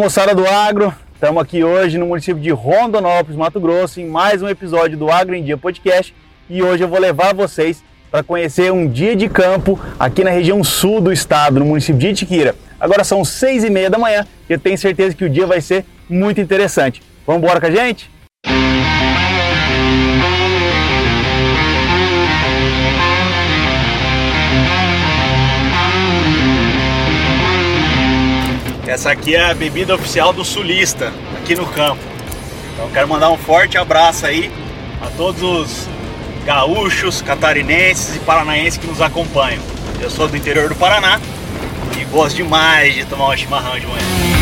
moçada do agro, estamos aqui hoje no município de Rondonópolis, Mato Grosso, em mais um episódio do Agro em Dia Podcast e hoje eu vou levar vocês para conhecer um dia de campo aqui na região sul do estado, no município de Itiquira. Agora são seis e meia da manhã e eu tenho certeza que o dia vai ser muito interessante. Vamos embora com a gente? Essa aqui é a bebida oficial do sulista aqui no campo. Então quero mandar um forte abraço aí a todos os gaúchos, catarinenses e paranaenses que nos acompanham. Eu sou do interior do Paraná e gosto demais de tomar um chimarrão de manhã.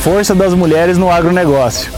Força das mulheres no agronegócio.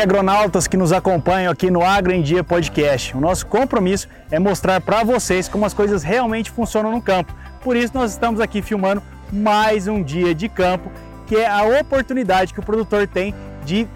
Agronautas que nos acompanham aqui no Agro em Dia Podcast. O nosso compromisso é mostrar para vocês como as coisas realmente funcionam no campo. Por isso, nós estamos aqui filmando mais um dia de campo, que é a oportunidade que o produtor tem de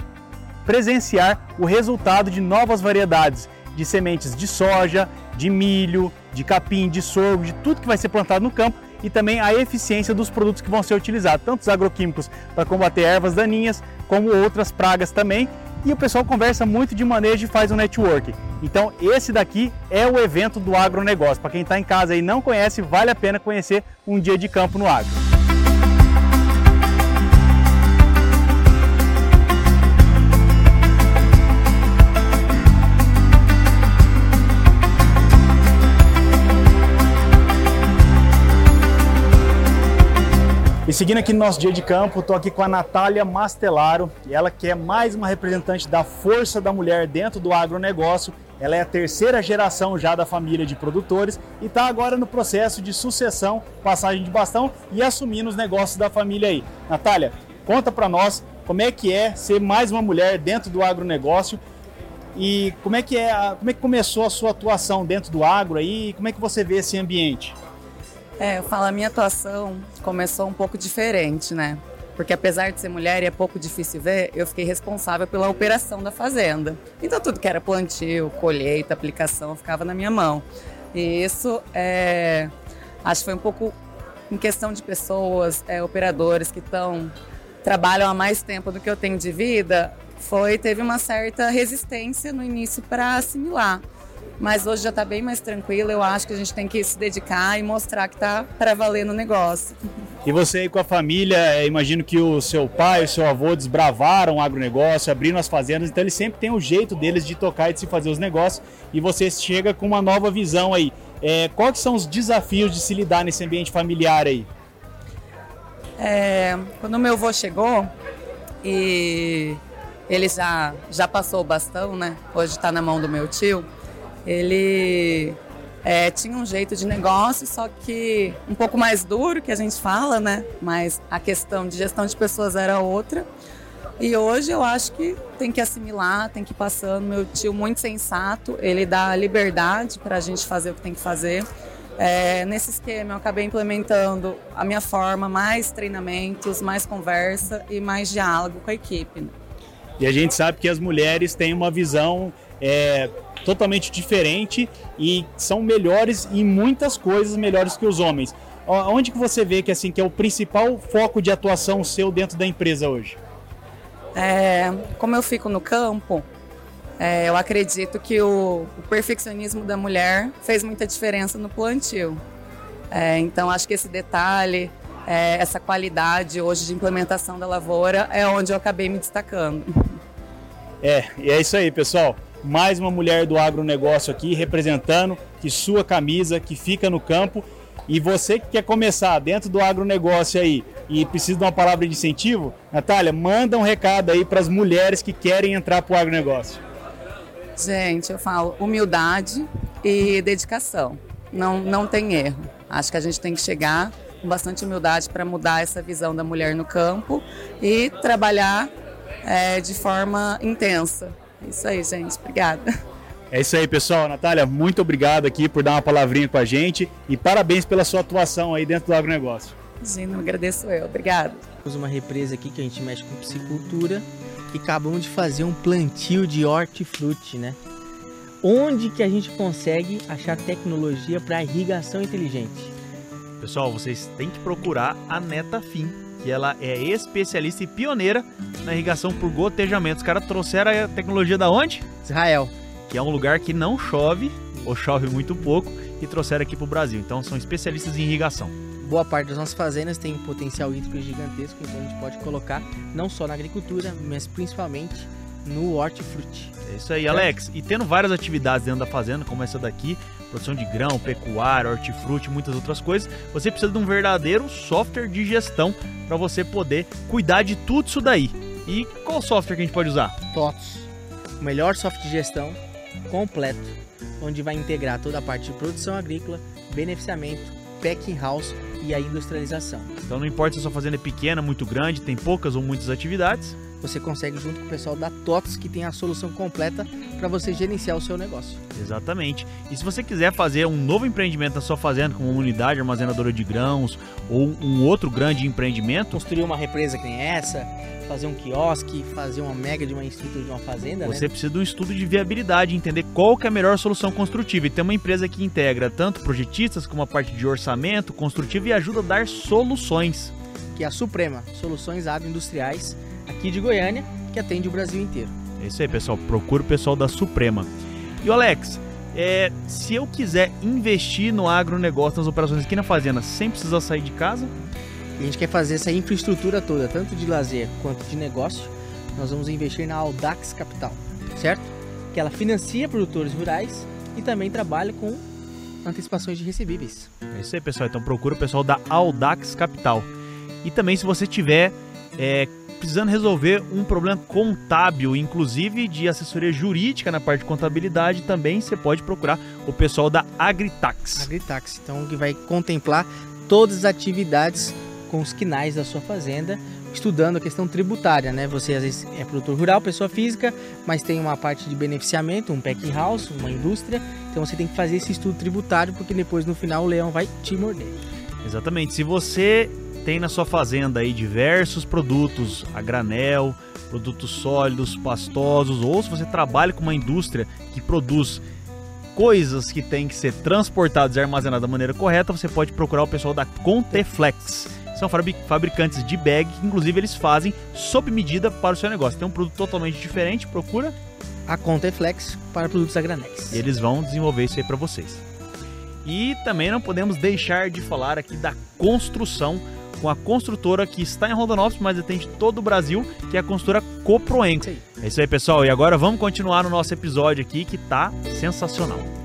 presenciar o resultado de novas variedades de sementes de soja, de milho, de capim, de sorgo, de tudo que vai ser plantado no campo e também a eficiência dos produtos que vão ser utilizados, tanto os agroquímicos para combater ervas daninhas, como outras pragas também. E o pessoal conversa muito de manejo e faz um network. Então, esse daqui é o evento do agronegócio. Para quem está em casa e não conhece, vale a pena conhecer um dia de campo no agro. E seguindo aqui no nosso dia de campo, estou aqui com a Natália Mastelaro, ela que é mais uma representante da força da mulher dentro do agronegócio. Ela é a terceira geração já da família de produtores e está agora no processo de sucessão, passagem de bastão e assumindo os negócios da família aí. Natália, conta para nós como é que é ser mais uma mulher dentro do agronegócio e como é que é, como é que começou a sua atuação dentro do agro aí, como é que você vê esse ambiente? É, eu falo, a minha atuação começou um pouco diferente, né? Porque apesar de ser mulher e é pouco difícil ver, eu fiquei responsável pela operação da fazenda. Então tudo que era plantio, colheita, aplicação, ficava na minha mão. E isso, é, acho que foi um pouco em questão de pessoas, é, operadores que estão trabalham há mais tempo do que eu tenho de vida, foi teve uma certa resistência no início para assimilar mas hoje já está bem mais tranquilo. Eu acho que a gente tem que se dedicar e mostrar que está para valer no negócio. E você aí com a família, imagino que o seu pai, o seu avô desbravaram o agronegócio, abriram as fazendas, então eles sempre têm o jeito deles de tocar e de se fazer os negócios. E você chega com uma nova visão aí. É, quais são os desafios de se lidar nesse ambiente familiar aí? É, quando meu avô chegou e ele já, já passou o bastão, né? Hoje está na mão do meu tio ele é, tinha um jeito de negócio, só que um pouco mais duro, que a gente fala, né? Mas a questão de gestão de pessoas era outra. E hoje eu acho que tem que assimilar, tem que ir passando. Meu tio, muito sensato, ele dá liberdade para a gente fazer o que tem que fazer. É, nesse esquema, eu acabei implementando a minha forma, mais treinamentos, mais conversa e mais diálogo com a equipe. Né? E a gente sabe que as mulheres têm uma visão é, totalmente diferente e são melhores em muitas coisas, melhores que os homens. onde que você vê que assim que é o principal foco de atuação seu dentro da empresa hoje? É, como eu fico no campo, é, eu acredito que o, o, perfeccionismo da mulher fez muita diferença no plantio. É, então, acho que esse detalhe, é, essa qualidade hoje de implementação da lavoura é onde eu acabei me destacando. É, e é isso aí, pessoal. Mais uma mulher do agronegócio aqui representando, que sua camisa, que fica no campo. E você que quer começar dentro do agronegócio aí e precisa de uma palavra de incentivo, Natália, manda um recado aí para as mulheres que querem entrar para o agronegócio. Gente, eu falo humildade e dedicação. Não, não tem erro. Acho que a gente tem que chegar com bastante humildade para mudar essa visão da mulher no campo e trabalhar é, de forma intensa. Isso aí, gente. Obrigada. É isso aí, pessoal. Natália, muito obrigado aqui por dar uma palavrinha com a gente e parabéns pela sua atuação aí dentro do agronegócio. Imagina, agradeço eu. Obrigado. Temos uma represa aqui que a gente mexe com piscicultura e acabamos de fazer um plantio de hortifruti, né? Onde que a gente consegue achar tecnologia para irrigação inteligente? Pessoal, vocês têm que procurar a Neta Fim, que ela é especialista e pioneira na irrigação por gotejamento. Os caras trouxeram a tecnologia da onde? Israel. Que é um lugar que não chove, ou chove muito pouco, e trouxeram aqui para o Brasil. Então são especialistas em irrigação. Boa parte das nossas fazendas tem um potencial hídrico gigantesco, então a gente pode colocar não só na agricultura, mas principalmente no hortifruti. É isso aí, Alex. E tendo várias atividades dentro da fazenda, como essa daqui, produção de grão, pecuária, hortifruti, muitas outras coisas, você precisa de um verdadeiro software de gestão para você poder cuidar de tudo isso daí. E qual software que a gente pode usar? TOTS. O melhor software de gestão completo, onde vai integrar toda a parte de produção agrícola, beneficiamento, packing house e a industrialização. Então não importa se a sua fazenda é pequena, muito grande, tem poucas ou muitas atividades, você consegue junto com o pessoal da TOTS que tem a solução completa para você gerenciar o seu negócio. Exatamente. E se você quiser fazer um novo empreendimento na sua fazenda, como uma unidade armazenadora de grãos ou um outro grande empreendimento, construir uma represa que nem essa, fazer um quiosque, fazer uma mega de uma estrutura de uma fazenda, você né? precisa de um estudo de viabilidade, entender qual que é a melhor solução construtiva. E tem uma empresa que integra tanto projetistas como a parte de orçamento construtivo e ajuda a dar soluções. Que é a Suprema, Soluções Agroindustriais aqui de Goiânia, que atende o Brasil inteiro. É isso aí, pessoal. Procura o pessoal da Suprema. E o Alex, é, se eu quiser investir no agronegócio, nas operações aqui na fazenda, sem precisar sair de casa? A gente quer fazer essa infraestrutura toda, tanto de lazer quanto de negócio. Nós vamos investir na Audax Capital, certo? Que ela financia produtores rurais e também trabalha com antecipações de recebíveis. É isso aí, pessoal. Então procura o pessoal da Audax Capital. E também se você tiver é, precisando resolver um problema contábil, inclusive de assessoria jurídica na parte de contabilidade, também você pode procurar o pessoal da Agritax. Agritax, então que vai contemplar todas as atividades com os quinais da sua fazenda, estudando a questão tributária, né? Você às vezes é produtor rural, pessoa física, mas tem uma parte de beneficiamento, um packing house, uma indústria, então você tem que fazer esse estudo tributário porque depois no final o leão vai te morder. Exatamente. Se você tem na sua fazenda aí diversos produtos a granel, produtos sólidos, pastosos, ou se você trabalha com uma indústria que produz coisas que têm que ser transportadas e armazenadas da maneira correta, você pode procurar o pessoal da Conteflex. São fabricantes de bag que, inclusive, eles fazem sob medida para o seu negócio. Tem um produto totalmente diferente, procura a Conteflex para produtos a granéis. Eles vão desenvolver isso aí para vocês. E também não podemos deixar de falar aqui da construção com a construtora que está em Rondonópolis, mas atende todo o Brasil, que é a construtora Coproenco. É isso aí, pessoal. E agora vamos continuar no nosso episódio aqui, que tá sensacional.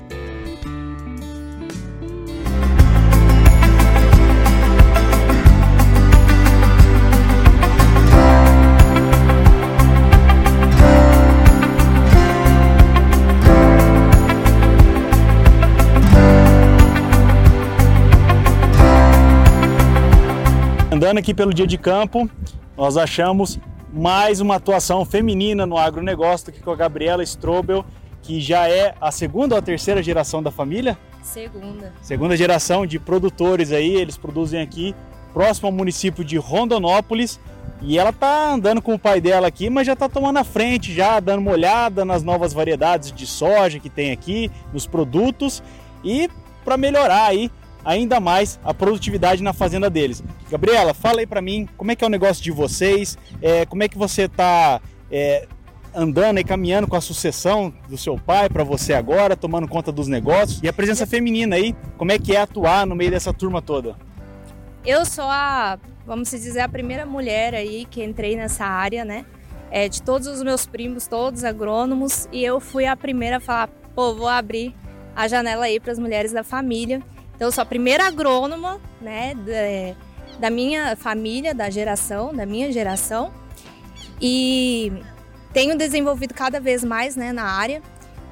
Andando aqui pelo dia de campo, nós achamos mais uma atuação feminina no agronegócio aqui com a Gabriela Strobel, que já é a segunda ou a terceira geração da família? Segunda. Segunda geração de produtores aí, eles produzem aqui próximo ao município de Rondonópolis. E ela tá andando com o pai dela aqui, mas já tá tomando a frente, já dando uma olhada nas novas variedades de soja que tem aqui, nos produtos e para melhorar aí ainda mais a produtividade na fazenda deles. Gabriela, fala aí para mim como é que é o negócio de vocês, é, como é que você está é, andando e caminhando com a sucessão do seu pai para você agora, tomando conta dos negócios e a presença feminina aí, como é que é atuar no meio dessa turma toda? Eu sou a, vamos dizer, a primeira mulher aí que entrei nessa área, né? É, de todos os meus primos, todos agrônomos, e eu fui a primeira a falar, pô, vou abrir a janela aí para as mulheres da família. Então, eu sou a primeira agrônoma, né, da, da minha família, da geração, da minha geração, e tenho desenvolvido cada vez mais, né, na área.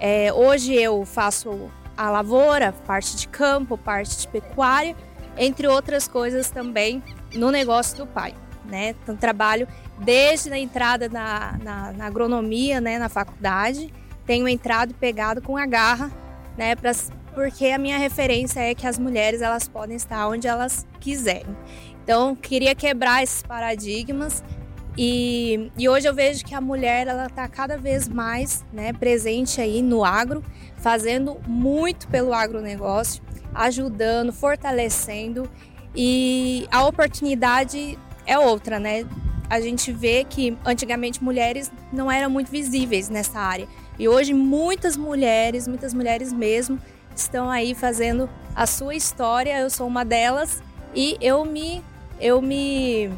É, hoje eu faço a lavoura, parte de campo, parte de pecuária, entre outras coisas também no negócio do pai. Né? Então, trabalho desde a entrada na, na, na, agronomia, né, na faculdade, tenho entrado e pegado com a garra, né, pra, porque a minha referência é que as mulheres elas podem estar onde elas quiserem. Então, queria quebrar esses paradigmas e, e hoje eu vejo que a mulher ela está cada vez mais né, presente aí no agro, fazendo muito pelo agronegócio ajudando, fortalecendo e a oportunidade é outra, né? A gente vê que antigamente mulheres não eram muito visíveis nessa área e hoje muitas mulheres, muitas mulheres mesmo, estão aí fazendo a sua história. Eu sou uma delas e eu me eu me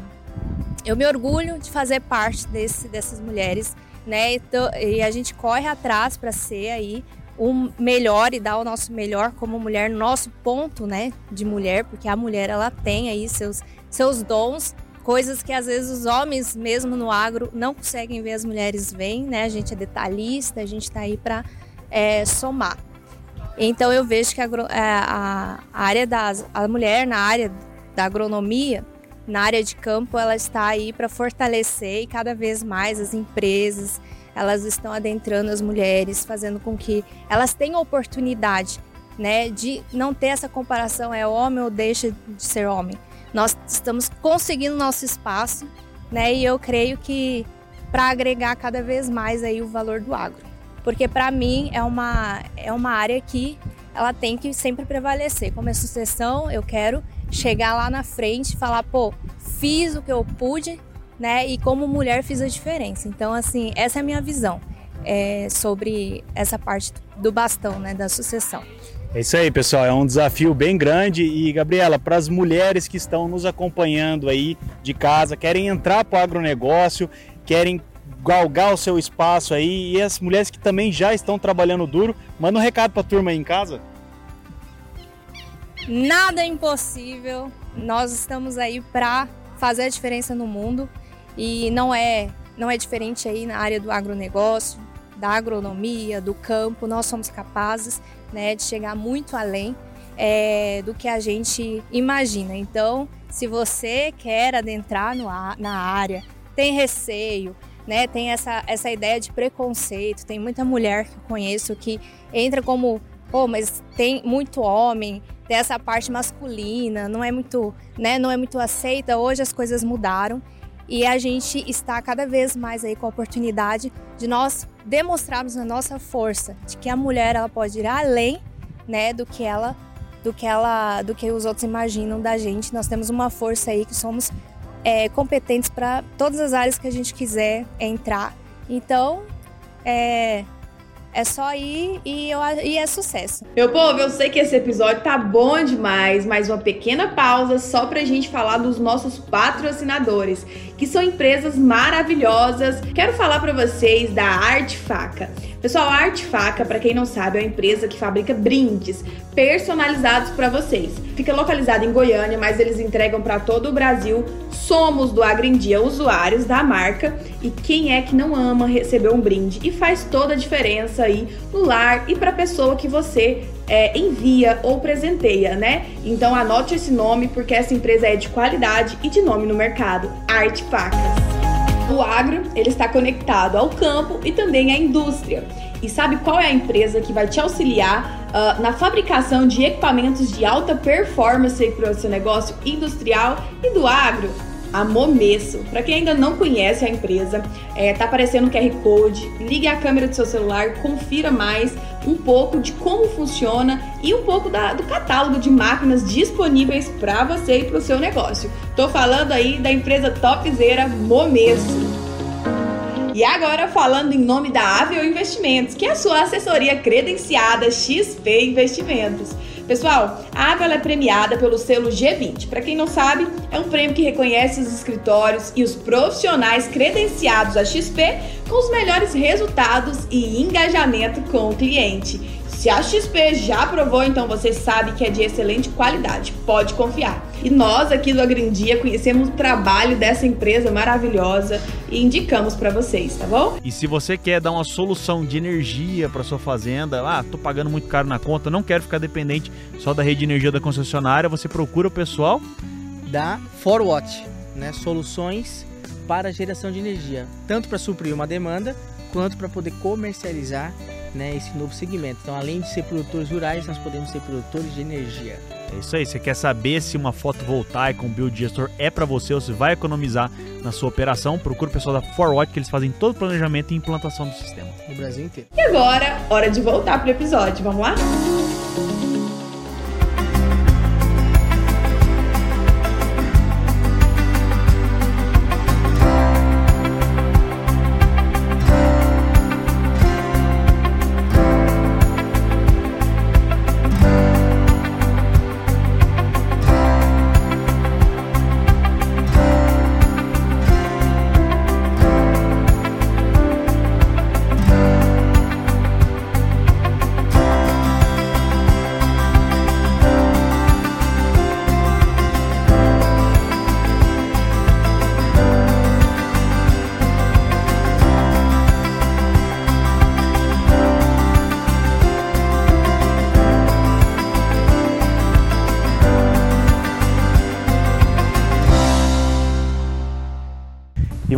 eu me orgulho de fazer parte desse, dessas mulheres, né? Então, e a gente corre atrás para ser aí o melhor e dar o nosso melhor como mulher, nosso ponto, né, de mulher, porque a mulher ela tem aí seus seus dons, coisas que às vezes os homens mesmo no agro não conseguem ver as mulheres veem, né? A gente é detalhista, a gente está aí para é, somar. Então eu vejo que a, é, a, a área da a mulher na área da agronomia, na área de campo, ela está aí para fortalecer e cada vez mais as empresas, elas estão adentrando as mulheres, fazendo com que elas tenham oportunidade, né, de não ter essa comparação é homem ou deixa de ser homem. Nós estamos conseguindo nosso espaço, né, e eu creio que para agregar cada vez mais aí o valor do agro, porque para mim é uma é uma área que ela tem que sempre prevalecer. Como é sucessão, eu quero chegar lá na frente e falar, pô, fiz o que eu pude né? E como mulher fiz a diferença. Então, assim, essa é a minha visão é, sobre essa parte do bastão, né? Da sucessão. É isso aí, pessoal. É um desafio bem grande. E, Gabriela, para as mulheres que estão nos acompanhando aí de casa, querem entrar para o agronegócio, querem galgar o seu espaço aí, e as mulheres que também já estão trabalhando duro, manda um recado para a turma aí em casa. Nada é impossível. Nós estamos aí para fazer a diferença no mundo. E não é, não é diferente aí na área do agronegócio, da agronomia, do campo. Nós somos capazes né, de chegar muito além é, do que a gente imagina. Então, se você quer adentrar no, na área, tem receio, né, tem essa, essa ideia de preconceito, tem muita mulher que eu conheço que entra como, pô, mas tem muito homem, tem essa parte masculina, não é muito, né, não é muito aceita. Hoje as coisas mudaram e a gente está cada vez mais aí com a oportunidade de nós demonstrarmos a nossa força, de que a mulher ela pode ir além, né, do que ela do que ela do que os outros imaginam da gente. Nós temos uma força aí que somos é, competentes para todas as áreas que a gente quiser entrar. Então, é, é só ir e, eu, e é sucesso. Meu povo, eu sei que esse episódio tá bom demais, mas uma pequena pausa só pra gente falar dos nossos patrocinadores, que são empresas maravilhosas. Quero falar para vocês da Arte Faca. Pessoal, a Arte Faca, para quem não sabe, é uma empresa que fabrica brindes personalizados para vocês. Fica localizada em Goiânia, mas eles entregam para todo o Brasil. Somos do Agrindia usuários da marca e quem é que não ama receber um brinde e faz toda a diferença aí no lar e para a pessoa que você é, envia ou presenteia, né? Então anote esse nome porque essa empresa é de qualidade e de nome no mercado, Arte Facas. O agro, ele está conectado ao campo e também à indústria. E sabe qual é a empresa que vai te auxiliar uh, na fabricação de equipamentos de alta performance para o seu negócio industrial e do agro? a Momesso. Para quem ainda não conhece a empresa, é, tá aparecendo o QR Code, ligue a câmera do seu celular, confira mais um pouco de como funciona e um pouco da, do catálogo de máquinas disponíveis para você e para o seu negócio. Tô falando aí da empresa topzera Momesso. E agora falando em nome da Avel Investimentos, que é a sua assessoria credenciada XP Investimentos. Pessoal, a Avel é premiada pelo selo G20. Para quem não sabe, é um prêmio que reconhece os escritórios e os profissionais credenciados a XP com os melhores resultados e engajamento com o cliente. Se a XP já aprovou, então você sabe que é de excelente qualidade, pode confiar. E nós aqui do Agrindia conhecemos o trabalho dessa empresa maravilhosa e indicamos para vocês, tá bom? E se você quer dar uma solução de energia para sua fazenda, ah, tô pagando muito caro na conta, não quero ficar dependente só da rede de energia da concessionária, você procura o pessoal da Forwatch, né? Soluções para geração de energia, tanto para suprir uma demanda quanto para poder comercializar né, esse novo segmento. Então, além de ser produtores rurais, nós podemos ser produtores de energia. É isso aí. Você quer saber se uma fotovoltaica, um biodigestor é para você ou se vai economizar na sua operação? Procure o pessoal da Forward que eles fazem todo o planejamento e implantação do sistema. No Brasil inteiro. E agora, hora de voltar pro episódio. Vamos lá?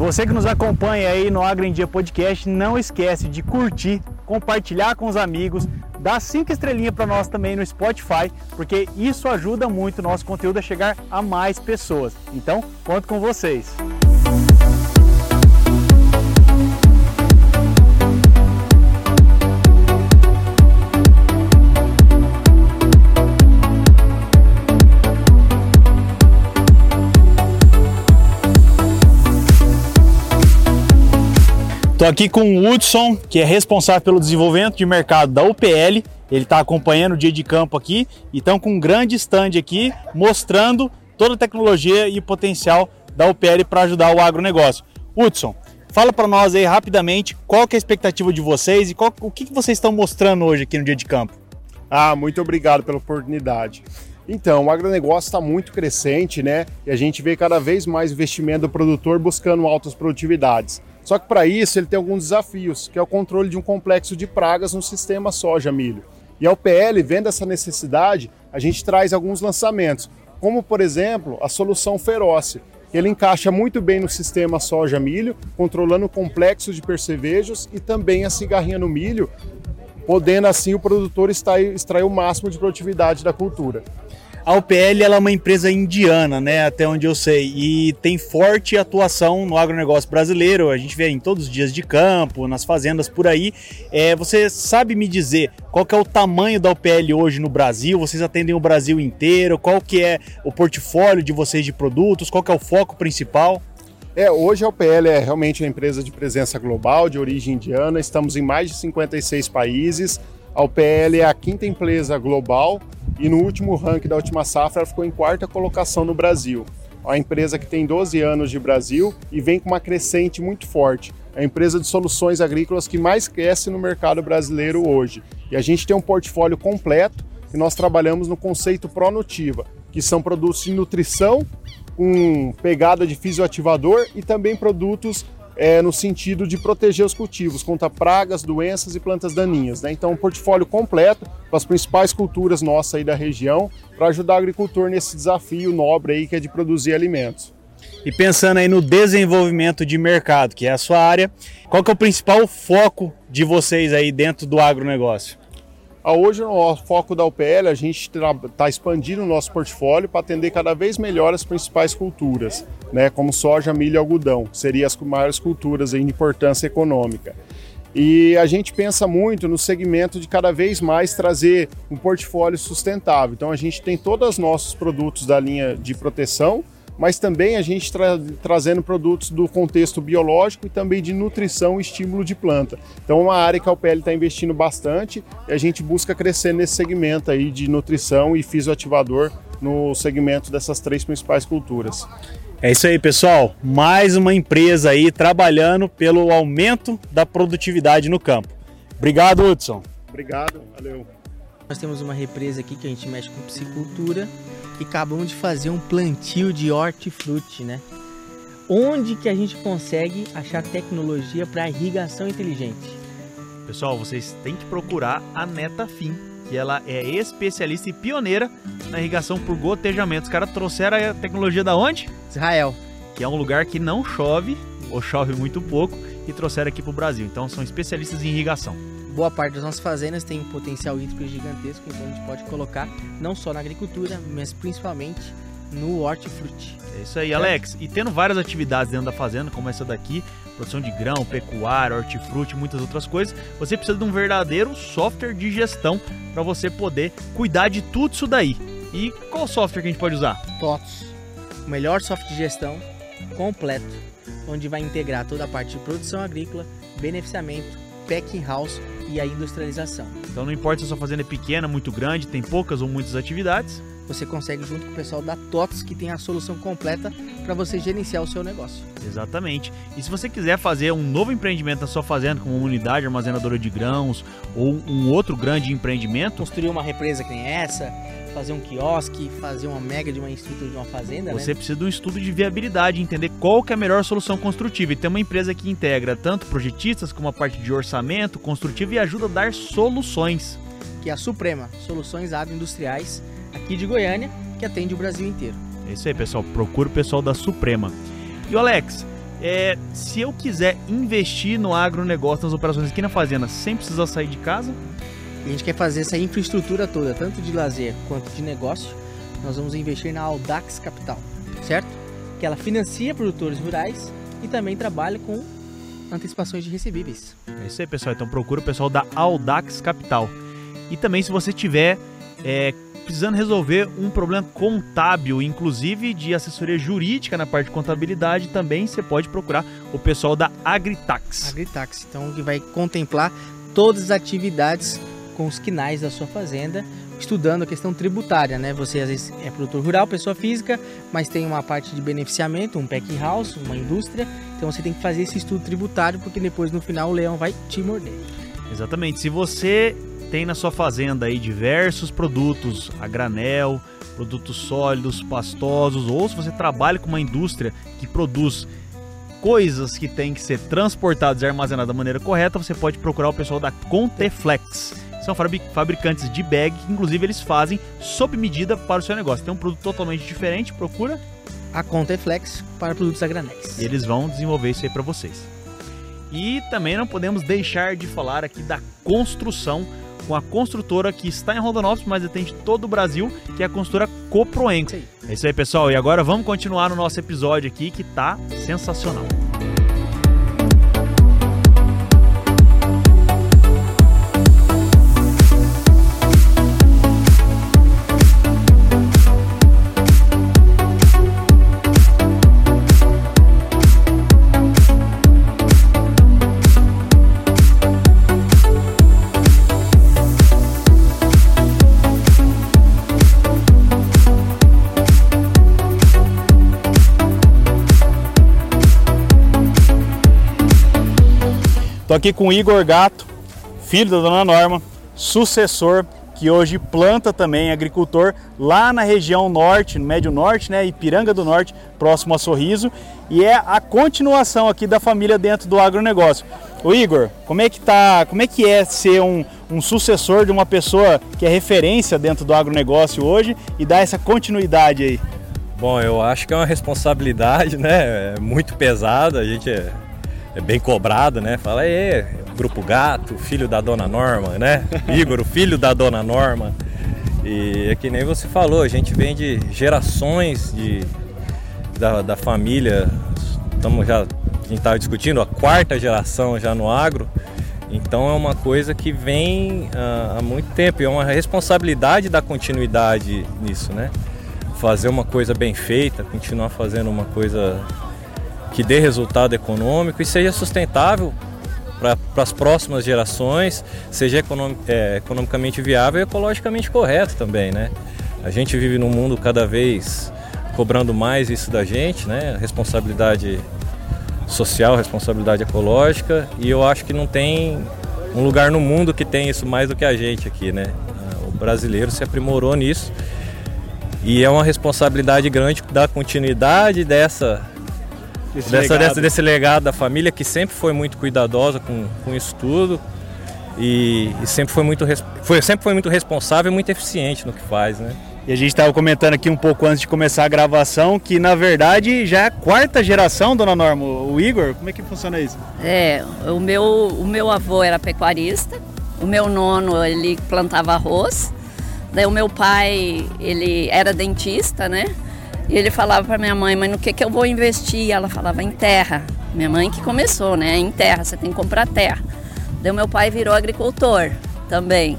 Você que nos acompanha aí no Agro em Dia Podcast, não esquece de curtir, compartilhar com os amigos, dar cinco estrelinhas para nós também no Spotify, porque isso ajuda muito o nosso conteúdo a chegar a mais pessoas. Então, conto com vocês. Estou aqui com o Hudson, que é responsável pelo desenvolvimento de mercado da UPL. Ele está acompanhando o dia de campo aqui e estão com um grande stand aqui mostrando toda a tecnologia e potencial da UPL para ajudar o agronegócio. Hudson, fala para nós aí rapidamente qual que é a expectativa de vocês e qual, o que, que vocês estão mostrando hoje aqui no dia de campo. Ah, muito obrigado pela oportunidade. Então, o agronegócio está muito crescente, né? E a gente vê cada vez mais investimento do produtor buscando altas produtividades. Só que para isso ele tem alguns desafios, que é o controle de um complexo de pragas no sistema soja-milho. E a UPL, vendo essa necessidade, a gente traz alguns lançamentos, como por exemplo a solução Feroce, que ele encaixa muito bem no sistema soja-milho, controlando o complexo de percevejos e também a cigarrinha no milho, podendo assim o produtor extrair, extrair o máximo de produtividade da cultura. A UPL é uma empresa indiana, né, até onde eu sei, e tem forte atuação no agronegócio brasileiro. A gente vê em todos os dias de campo, nas fazendas por aí. É, você sabe me dizer qual que é o tamanho da UPL hoje no Brasil? Vocês atendem o Brasil inteiro? Qual que é o portfólio de vocês de produtos? Qual que é o foco principal? É, hoje a UPL é realmente uma empresa de presença global, de origem indiana. Estamos em mais de 56 países. A UPL é a quinta empresa global e no último ranking da última safra ela ficou em quarta colocação no Brasil. É uma empresa que tem 12 anos de Brasil e vem com uma crescente muito forte. É a empresa de soluções agrícolas que mais cresce no mercado brasileiro hoje. E a gente tem um portfólio completo e nós trabalhamos no conceito Pronutiva, que são produtos de nutrição com pegada de fisioativador e também produtos é, no sentido de proteger os cultivos contra pragas, doenças e plantas daninhas. Né? Então, um portfólio completo com as principais culturas nossas aí da região para ajudar o agricultor nesse desafio nobre aí que é de produzir alimentos. E pensando aí no desenvolvimento de mercado, que é a sua área, qual que é o principal foco de vocês aí dentro do agronegócio? Ah, hoje, no foco da UPL, a gente está expandindo o nosso portfólio para atender cada vez melhor as principais culturas, né, como soja, milho e algodão, seriam as maiores culturas de importância econômica. E a gente pensa muito no segmento de cada vez mais trazer um portfólio sustentável. Então a gente tem todos os nossos produtos da linha de proteção, mas também a gente tra trazendo produtos do contexto biológico e também de nutrição e estímulo de planta. Então é uma área que a UPL está investindo bastante e a gente busca crescer nesse segmento aí de nutrição e fisioativador no segmento dessas três principais culturas. É isso aí, pessoal. Mais uma empresa aí trabalhando pelo aumento da produtividade no campo. Obrigado, Hudson. Obrigado, valeu. Nós temos uma represa aqui que a gente mexe com piscicultura e acabamos de fazer um plantio de hortifruti, né? Onde que a gente consegue achar tecnologia para irrigação inteligente? Pessoal, vocês têm que procurar a Netafim, que ela é especialista e pioneira na irrigação por gotejamento. Os caras trouxeram a tecnologia da onde? Israel. Que é um lugar que não chove, ou chove muito pouco, e trouxeram aqui para o Brasil. Então são especialistas em irrigação boa parte das nossas fazendas tem um potencial hídrico gigantesco, então a gente pode colocar não só na agricultura, mas principalmente no hortifruti. É isso aí, Alex. E tendo várias atividades dentro da fazenda, como essa daqui, produção de grão, pecuária, hortifruti, muitas outras coisas, você precisa de um verdadeiro software de gestão para você poder cuidar de tudo isso daí. E qual software que a gente pode usar? TOTS. O melhor software de gestão completo, onde vai integrar toda a parte de produção agrícola, beneficiamento, packing house e a industrialização. Então não importa se a sua fazenda é pequena, muito grande, tem poucas ou muitas atividades. Você consegue junto com o pessoal da TOTS que tem a solução completa para você gerenciar o seu negócio. Exatamente. E se você quiser fazer um novo empreendimento na sua fazenda, como uma unidade armazenadora de grãos ou um outro grande empreendimento, construir uma represa que nem essa, fazer um quiosque, fazer uma mega de uma estrutura de uma fazenda, Você né? precisa de um estudo de viabilidade, entender qual que é a melhor solução construtiva. E tem uma empresa que integra tanto projetistas como a parte de orçamento construtivo e ajuda a dar soluções. Que é a Suprema, Soluções Agroindustriais, aqui de Goiânia, que atende o Brasil inteiro. É isso aí, pessoal. Procura o pessoal da Suprema. E o Alex, é, se eu quiser investir no agronegócio, nas operações aqui na fazenda, sem precisar sair de casa, e a gente quer fazer essa infraestrutura toda, tanto de lazer quanto de negócio. Nós vamos investir na Audax Capital, certo? Que ela financia produtores rurais e também trabalha com antecipações de recebíveis. É isso aí, pessoal. Então procura o pessoal da Audax Capital. E também se você tiver é, precisando resolver um problema contábil, inclusive de assessoria jurídica na parte de contabilidade, também você pode procurar o pessoal da Agritax. Agritax, então que vai contemplar todas as atividades com os quinais da sua fazenda, estudando a questão tributária, né? Você às vezes é produtor rural, pessoa física, mas tem uma parte de beneficiamento, um packing house, uma indústria, então você tem que fazer esse estudo tributário porque depois no final o leão vai te morder. Exatamente. Se você tem na sua fazenda aí diversos produtos a granel, produtos sólidos, pastosos, ou se você trabalha com uma indústria que produz coisas que têm que ser transportadas e armazenadas da maneira correta, você pode procurar o pessoal da Conteflex são fabricantes de bag que inclusive eles fazem sob medida para o seu negócio. Tem um produto totalmente diferente, procura a Conteflex para produtos a granéis. E eles vão desenvolver isso aí para vocês. E também não podemos deixar de falar aqui da construção com a construtora que está em Rondonópolis, mas atende todo o Brasil, que é a construtora Coproenco. É isso aí, pessoal. E agora vamos continuar no nosso episódio aqui que tá sensacional. Tô aqui com o Igor Gato, filho da dona Norma, sucessor que hoje planta também agricultor lá na região norte, no médio norte, né, Ipiranga do Norte, próximo a Sorriso, e é a continuação aqui da família dentro do agronegócio. O Igor, como é que tá, como é que é ser um, um sucessor de uma pessoa que é referência dentro do agronegócio hoje e dar essa continuidade aí? Bom, eu acho que é uma responsabilidade, né, muito pesada, a gente é é bem cobrado, né? Fala, aí, Grupo Gato, filho da Dona Norma, né? Igor, filho da Dona Norma. E é que nem você falou, a gente vem de gerações de, da, da família, estamos já, a gente estava discutindo, a quarta geração já no agro, então é uma coisa que vem uh, há muito tempo e é uma responsabilidade da continuidade nisso, né? Fazer uma coisa bem feita, continuar fazendo uma coisa que dê resultado econômico e seja sustentável para as próximas gerações, seja é, economicamente viável e ecologicamente correto também, né? A gente vive num mundo cada vez cobrando mais isso da gente, né? Responsabilidade social, responsabilidade ecológica e eu acho que não tem um lugar no mundo que tem isso mais do que a gente aqui, né? O brasileiro se aprimorou nisso e é uma responsabilidade grande dar continuidade dessa desse, dessa, legado. Dessa, desse legado da família que sempre foi muito cuidadosa com, com isso tudo e, e sempre foi muito foi sempre foi muito responsável e muito eficiente no que faz, né? E a gente estava comentando aqui um pouco antes de começar a gravação que na verdade já é a quarta geração, dona Norma. O Igor, como é que funciona isso? É, o meu, o meu avô era pecuarista, o meu nono ele plantava arroz, daí o meu pai ele era dentista, né? E ele falava para minha mãe, mas no que, que eu vou investir? E ela falava em terra. Minha mãe que começou, né? Em terra, você tem que comprar terra. Daí meu pai virou agricultor também.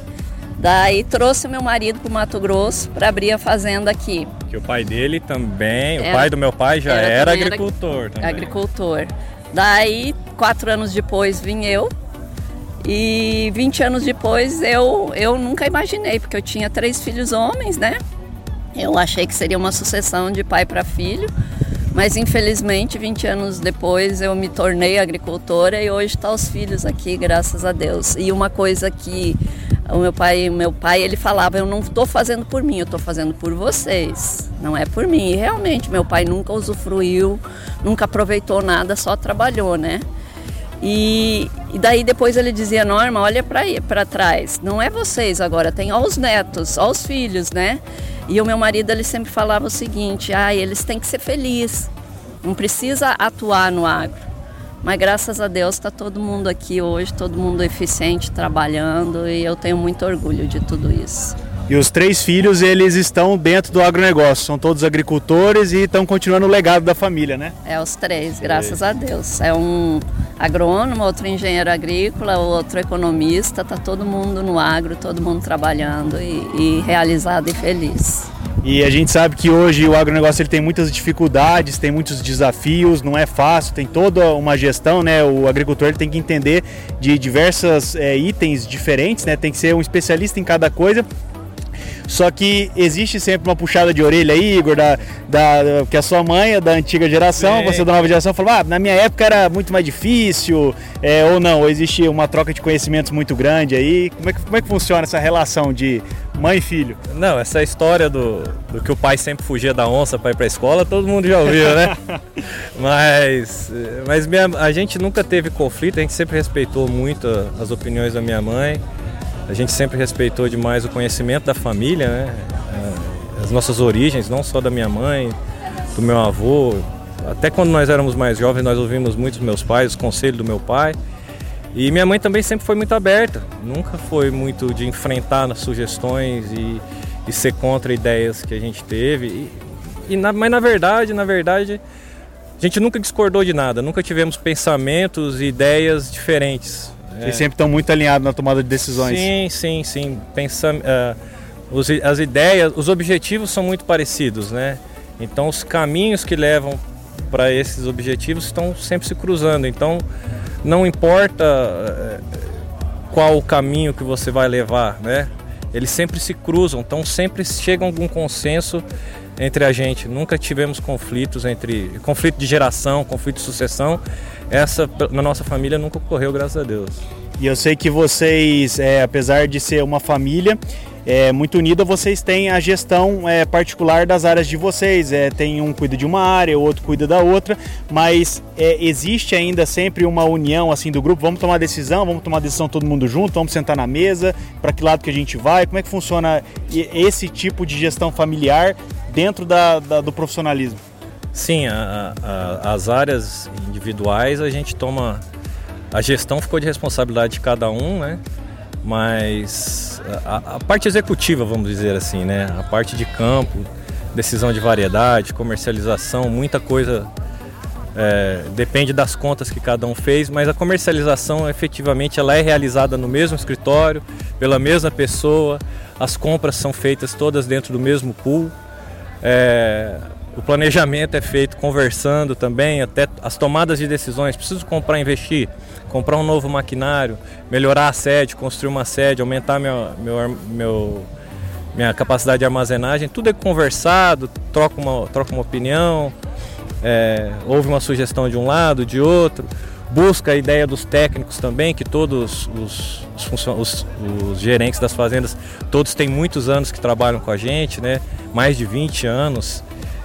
Daí trouxe meu marido para o Mato Grosso para abrir a fazenda aqui. Que o pai dele também, era, o pai do meu pai já era, era agricultor. Era, agricultor. Daí, quatro anos depois, vim eu. E 20 anos depois, eu, eu nunca imaginei, porque eu tinha três filhos homens, né? Eu achei que seria uma sucessão de pai para filho. Mas infelizmente, 20 anos depois, eu me tornei agricultora e hoje estão tá os filhos aqui, graças a Deus. E uma coisa que o meu pai, meu pai, ele falava, eu não estou fazendo por mim, eu estou fazendo por vocês. Não é por mim. E realmente, meu pai nunca usufruiu, nunca aproveitou nada, só trabalhou, né? E, e daí depois ele dizia, Norma, olha para trás. Não é vocês agora, tem ó os netos, ó os filhos, né? E o meu marido ele sempre falava o seguinte, ah, eles têm que ser felizes. Não precisa atuar no agro. Mas graças a Deus está todo mundo aqui hoje, todo mundo eficiente, trabalhando e eu tenho muito orgulho de tudo isso. E os três filhos, eles estão dentro do agronegócio, são todos agricultores e estão continuando o legado da família, né? É, os três, graças a Deus. É um agrônomo, outro engenheiro agrícola, outro economista, tá todo mundo no agro, todo mundo trabalhando e, e realizado e feliz. E a gente sabe que hoje o agronegócio ele tem muitas dificuldades, tem muitos desafios, não é fácil, tem toda uma gestão, né? O agricultor ele tem que entender de diversos é, itens diferentes, né? Tem que ser um especialista em cada coisa só que existe sempre uma puxada de orelha aí, Igor, da, da, que a sua mãe é da antiga geração, Sim. você é da nova geração, falou, ah, na minha época era muito mais difícil, é, ou não, ou existe uma troca de conhecimentos muito grande aí. Como é que, como é que funciona essa relação de mãe e filho? Não, essa história do, do que o pai sempre fugia da onça para ir para a escola, todo mundo já ouviu, né? mas mas minha, a gente nunca teve conflito, a gente sempre respeitou muito as opiniões da minha mãe. A gente sempre respeitou demais o conhecimento da família, né? É, as nossas origens, não só da minha mãe, do meu avô. Até quando nós éramos mais jovens, nós ouvimos muito dos meus pais, os conselhos do meu pai. E minha mãe também sempre foi muito aberta, nunca foi muito de enfrentar sugestões e, e ser contra ideias que a gente teve. E, e na, mas na verdade, na verdade, a gente nunca discordou de nada, nunca tivemos pensamentos e ideias diferentes. Vocês sempre estão muito alinhados na tomada de decisões. Sim, sim, sim. Pensa, uh, os, as ideias, os objetivos são muito parecidos, né? Então os caminhos que levam para esses objetivos estão sempre se cruzando. Então não importa uh, qual o caminho que você vai levar, né? Eles sempre se cruzam, então sempre chega algum consenso entre a gente. Nunca tivemos conflitos entre conflito de geração, conflito de sucessão. Essa na nossa família nunca ocorreu, graças a Deus. E eu sei que vocês, é, apesar de ser uma família é, muito unida, vocês têm a gestão é, particular das áreas de vocês. É, tem um cuida de uma área, o outro cuida da outra, mas é, existe ainda sempre uma união assim do grupo. Vamos tomar decisão, vamos tomar decisão todo mundo junto, vamos sentar na mesa, para que lado que a gente vai? Como é que funciona esse tipo de gestão familiar dentro da, da, do profissionalismo? Sim, a, a, as áreas individuais a gente toma A gestão ficou de responsabilidade de cada um, né? Mas a, a parte executiva, vamos dizer assim, né? A parte de campo, decisão de variedade, comercialização, muita coisa é, depende das contas que cada um fez, mas a comercialização efetivamente ela é realizada no mesmo escritório, pela mesma pessoa, as compras são feitas todas dentro do mesmo pool. É, o planejamento é feito conversando também, até as tomadas de decisões. Preciso comprar, investir, comprar um novo maquinário, melhorar a sede, construir uma sede, aumentar meu, meu, meu, minha capacidade de armazenagem. Tudo é conversado, troca uma, troca uma opinião, é, houve uma sugestão de um lado, de outro. Busca a ideia dos técnicos também, que todos os, os, os, os gerentes das fazendas, todos têm muitos anos que trabalham com a gente, né? mais de 20 anos.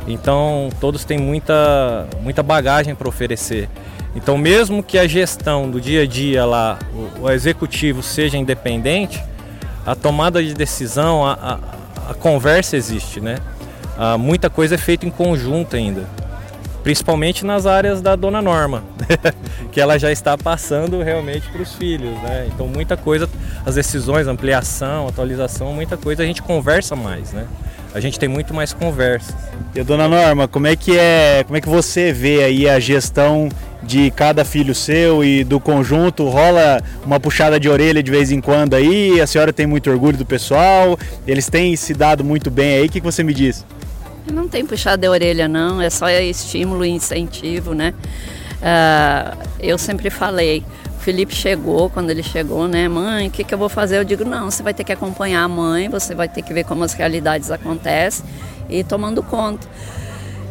Então todos têm muita, muita bagagem para oferecer. Então mesmo que a gestão do dia a dia lá, o, o executivo seja independente, a tomada de decisão, a, a, a conversa existe, né? Ah, muita coisa é feita em conjunto ainda, principalmente nas áreas da dona Norma, que ela já está passando realmente para os filhos, né? Então muita coisa, as decisões, ampliação, atualização, muita coisa a gente conversa mais, né? A gente tem muito mais conversas. E dona Norma, como é que é, como é que você vê aí a gestão de cada filho seu e do conjunto? Rola uma puxada de orelha de vez em quando aí? A senhora tem muito orgulho do pessoal? Eles têm se dado muito bem aí? O que, que você me diz? Não tem puxada de orelha não, é só estímulo e incentivo, né? Uh, eu sempre falei, Felipe chegou, quando ele chegou, né, mãe, o que, que eu vou fazer? Eu digo, não, você vai ter que acompanhar a mãe, você vai ter que ver como as realidades acontecem e tomando conta.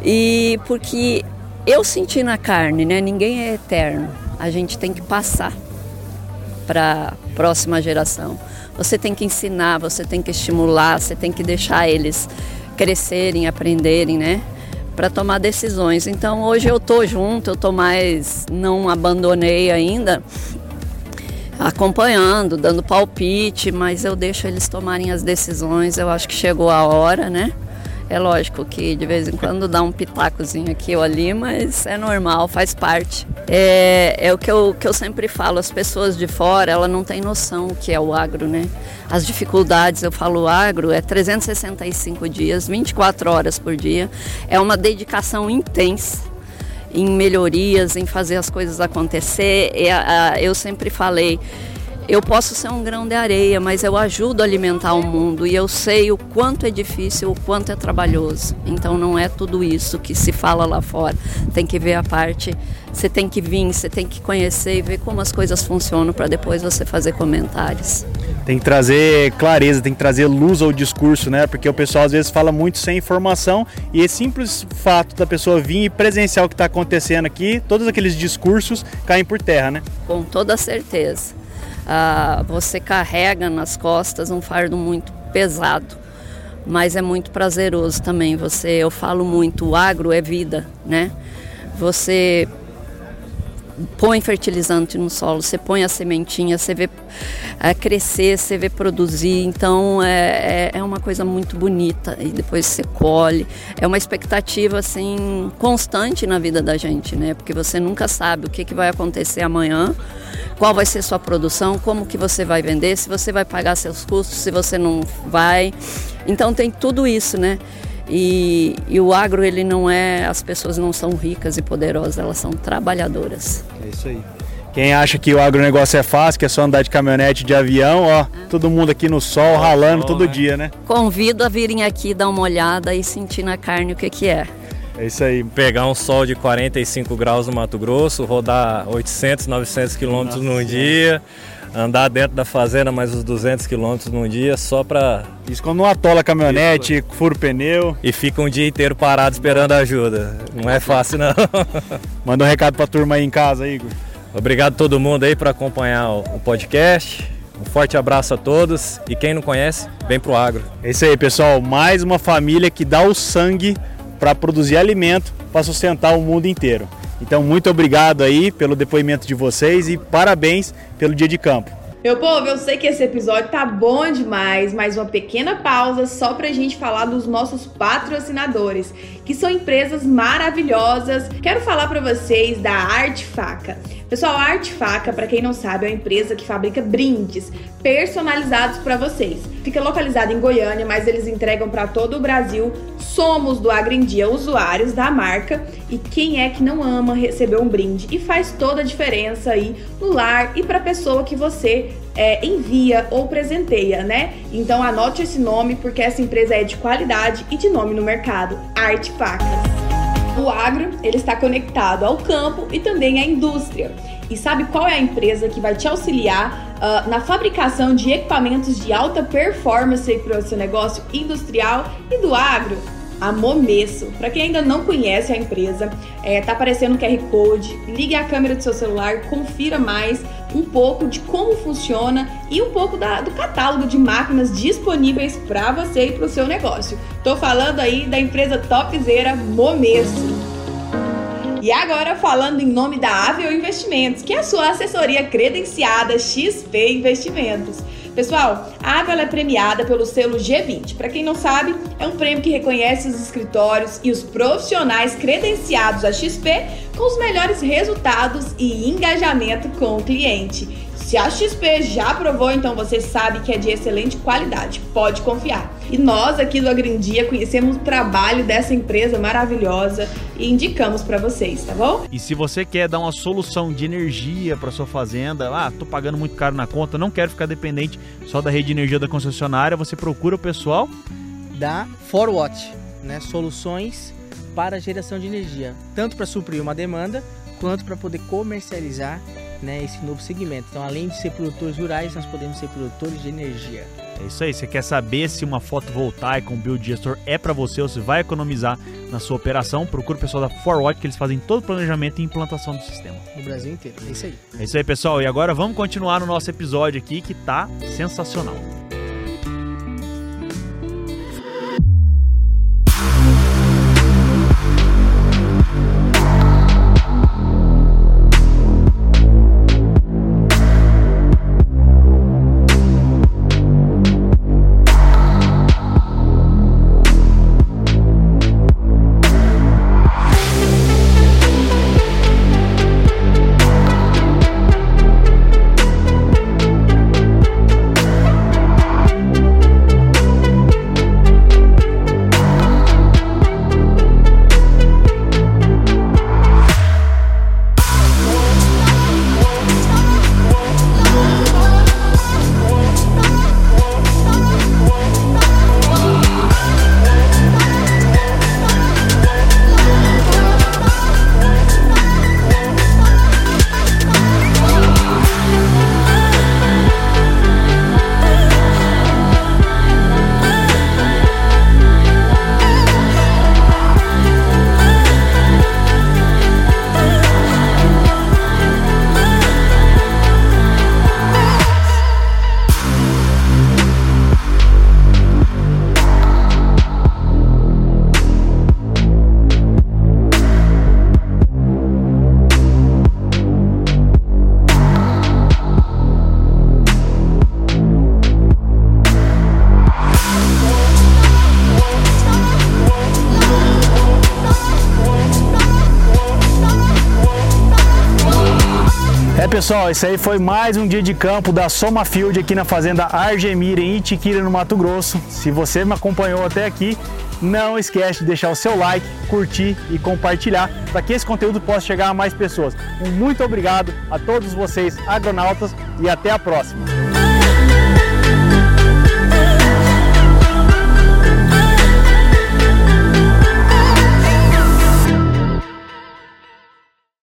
E porque eu senti na carne, né? Ninguém é eterno. A gente tem que passar para a próxima geração. Você tem que ensinar, você tem que estimular, você tem que deixar eles crescerem, aprenderem, né? Para tomar decisões. Então hoje eu tô junto, eu tô mais, não abandonei ainda, acompanhando, dando palpite, mas eu deixo eles tomarem as decisões. Eu acho que chegou a hora, né? É lógico que de vez em quando dá um pitacozinho aqui ou ali, mas é normal, faz parte. É, é o que eu, que eu sempre falo, as pessoas de fora, ela não tem noção o que é o agro, né? As dificuldades, eu falo agro, é 365 dias, 24 horas por dia, é uma dedicação intensa em melhorias, em fazer as coisas acontecer. Eu sempre falei, eu posso ser um grão de areia, mas eu ajudo a alimentar o mundo e eu sei o quanto é difícil, o quanto é trabalhoso. Então não é tudo isso que se fala lá fora. Tem que ver a parte, você tem que vir, você tem que conhecer e ver como as coisas funcionam para depois você fazer comentários. Tem que trazer clareza, tem que trazer luz ao discurso, né? Porque o pessoal às vezes fala muito sem informação e esse simples fato da pessoa vir e presenciar o que está acontecendo aqui, todos aqueles discursos caem por terra, né? Com toda certeza ah, você carrega nas costas um fardo muito pesado, mas é muito prazeroso também. Você, eu falo muito, o agro é vida, né? Você põe fertilizante no solo, você põe a sementinha, você vê é, crescer, você vê produzir, então é, é, é, uma coisa muito bonita e depois você colhe. É uma expectativa assim constante na vida da gente, né? Porque você nunca sabe o que, que vai acontecer amanhã, qual vai ser sua produção, como que você vai vender, se você vai pagar seus custos, se você não vai. Então tem tudo isso, né? E, e, o agro, ele não é. As pessoas não são ricas e poderosas, elas são trabalhadoras. É isso aí. Quem acha que o agronegócio é fácil, que é só andar de caminhonete, de avião, ó, ah. todo mundo aqui no sol, ralando sol, todo né? dia, né? Convido a virem aqui dar uma olhada e sentir na carne o que, que é. É isso aí. Pegar um sol de 45 graus no Mato Grosso, rodar 800, 900 quilômetros num dia andar dentro da fazenda mais uns 200 quilômetros num dia só para Isso quando não atola a caminhonete, Isso. fura o pneu. E fica um dia inteiro parado esperando ajuda. Não é fácil não. Manda um recado pra turma aí em casa, Igor. Obrigado a todo mundo aí por acompanhar o podcast. Um forte abraço a todos e quem não conhece, vem pro agro. É isso aí, pessoal. Mais uma família que dá o sangue para produzir alimento para sustentar o mundo inteiro. Então, muito obrigado aí pelo depoimento de vocês e parabéns pelo dia de campo. Meu povo, eu sei que esse episódio tá bom demais, mas uma pequena pausa só pra gente falar dos nossos patrocinadores, que são empresas maravilhosas. Quero falar para vocês da Arte Faca. Pessoal, a Arte Faca, para quem não sabe, é uma empresa que fabrica brindes personalizados para vocês. Fica localizada em Goiânia, mas eles entregam para todo o Brasil. Somos do Agrindia usuários da marca e quem é que não ama receber um brinde e faz toda a diferença aí no lar e para a pessoa que você é, envia ou presenteia, né? Então anote esse nome porque essa empresa é de qualidade e de nome no mercado, Arte Facas. O agro ele está conectado ao campo e também à indústria. E sabe qual é a empresa que vai te auxiliar uh, na fabricação de equipamentos de alta performance para o seu negócio industrial e do agro? a Momesso. Para quem ainda não conhece a empresa, é, tá aparecendo o QR Code, ligue a câmera do seu celular, confira mais um pouco de como funciona e um pouco da, do catálogo de máquinas disponíveis para você e para o seu negócio. Tô falando aí da empresa topzera Momesso. E agora falando em nome da Avel Investimentos, que é a sua assessoria credenciada XP Investimentos. Pessoal, a Avel é premiada pelo selo G20. Para quem não sabe, é um prêmio que reconhece os escritórios e os profissionais credenciados a XP com os melhores resultados e engajamento com o cliente. Se a XP já aprovou, então você sabe que é de excelente qualidade, pode confiar. E nós aqui do Agrindia conhecemos o trabalho dessa empresa maravilhosa e indicamos para vocês, tá bom? E se você quer dar uma solução de energia para sua fazenda, ah, tô pagando muito caro na conta, não quero ficar dependente só da rede de energia da concessionária, você procura o pessoal da Forwatch, né? Soluções para geração de energia, tanto para suprir uma demanda quanto para poder comercializar né, esse novo segmento. Então, além de ser produtores rurais, nós podemos ser produtores de energia. É isso aí. Você quer saber se uma fotovoltaica, um biodigestor é para você ou se vai economizar na sua operação? Procure o pessoal da Forward que eles fazem todo o planejamento e implantação do sistema. No Brasil inteiro. É isso aí. É isso aí, pessoal. E agora vamos continuar no nosso episódio aqui que tá sensacional. Pessoal, esse aí foi mais um dia de campo da Soma Field aqui na fazenda Argemira em Itiquira, no Mato Grosso. Se você me acompanhou até aqui, não esquece de deixar o seu like, curtir e compartilhar para que esse conteúdo possa chegar a mais pessoas. Um muito obrigado a todos vocês, agronautas, e até a próxima.